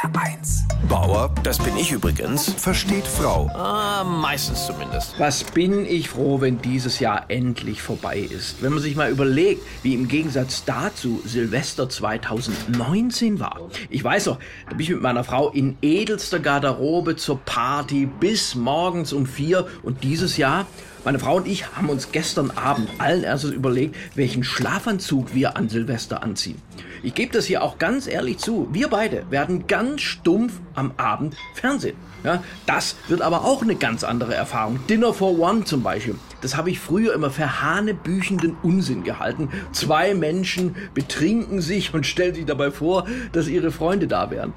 HR1. Bauer, das bin ich übrigens, versteht Frau. Ah, meistens zumindest. Was bin ich froh, wenn dieses Jahr endlich vorbei ist. Wenn man sich mal überlegt, wie im Gegensatz dazu Silvester 2019 war. Ich weiß noch, da bin ich mit meiner Frau in edelster Garderobe zur Party bis morgens um vier und dieses Jahr meine Frau und ich haben uns gestern Abend allen Ernstes überlegt, welchen Schlafanzug wir an Silvester anziehen. Ich gebe das hier auch ganz ehrlich zu. Wir beide werden ganz stumpf am Abend Fernsehen. Ja, das wird aber auch eine ganz andere Erfahrung. Dinner for One zum Beispiel. Das habe ich früher immer für hanebüchenden Unsinn gehalten. Zwei Menschen betrinken sich und stellen sich dabei vor, dass ihre Freunde da wären.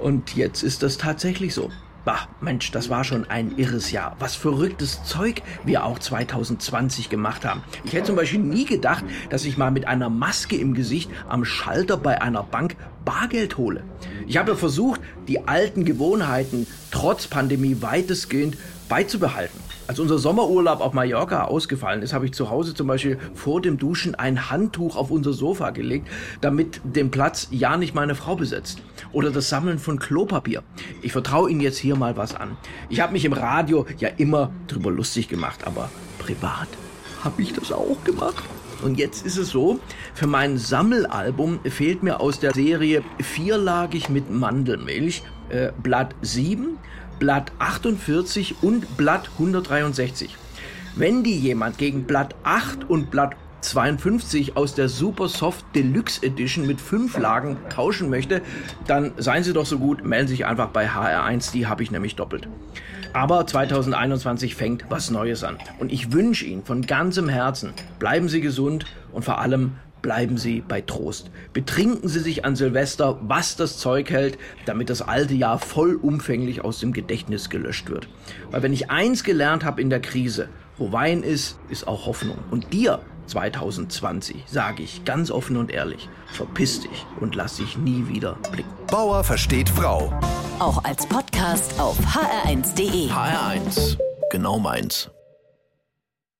Und jetzt ist das tatsächlich so. Bah, Mensch, das war schon ein irres Jahr. Was verrücktes Zeug wir auch 2020 gemacht haben. Ich hätte zum Beispiel nie gedacht, dass ich mal mit einer Maske im Gesicht am Schalter bei einer Bank Bargeld hole. Ich habe versucht, die alten Gewohnheiten trotz Pandemie weitestgehend beizubehalten. Als unser Sommerurlaub auf Mallorca ausgefallen ist, habe ich zu Hause zum Beispiel vor dem Duschen ein Handtuch auf unser Sofa gelegt, damit den Platz ja nicht meine Frau besetzt. Oder das Sammeln von Klopapier. Ich vertraue Ihnen jetzt hier mal was an. Ich habe mich im Radio ja immer drüber lustig gemacht, aber privat habe ich das auch gemacht. Und jetzt ist es so, für mein Sammelalbum fehlt mir aus der Serie vierlagig mit Mandelmilch äh, Blatt 7, Blatt 48 und Blatt 163. Wenn die jemand gegen Blatt 8 und Blatt 52 aus der Super Soft Deluxe Edition mit fünf Lagen tauschen möchte, dann seien Sie doch so gut, melden Sie sich einfach bei HR1, die habe ich nämlich doppelt. Aber 2021 fängt was Neues an. Und ich wünsche Ihnen von ganzem Herzen, bleiben Sie gesund und vor allem bleiben Sie bei Trost. Betrinken Sie sich an Silvester, was das Zeug hält, damit das alte Jahr vollumfänglich aus dem Gedächtnis gelöscht wird. Weil wenn ich eins gelernt habe in der Krise, wo Wein ist, ist auch Hoffnung. Und dir 2020 sage ich ganz offen und ehrlich, verpiss dich und lass dich nie wieder blicken. Bauer versteht Frau. Auch als Podcast auf hr1.de. HR1, genau meins.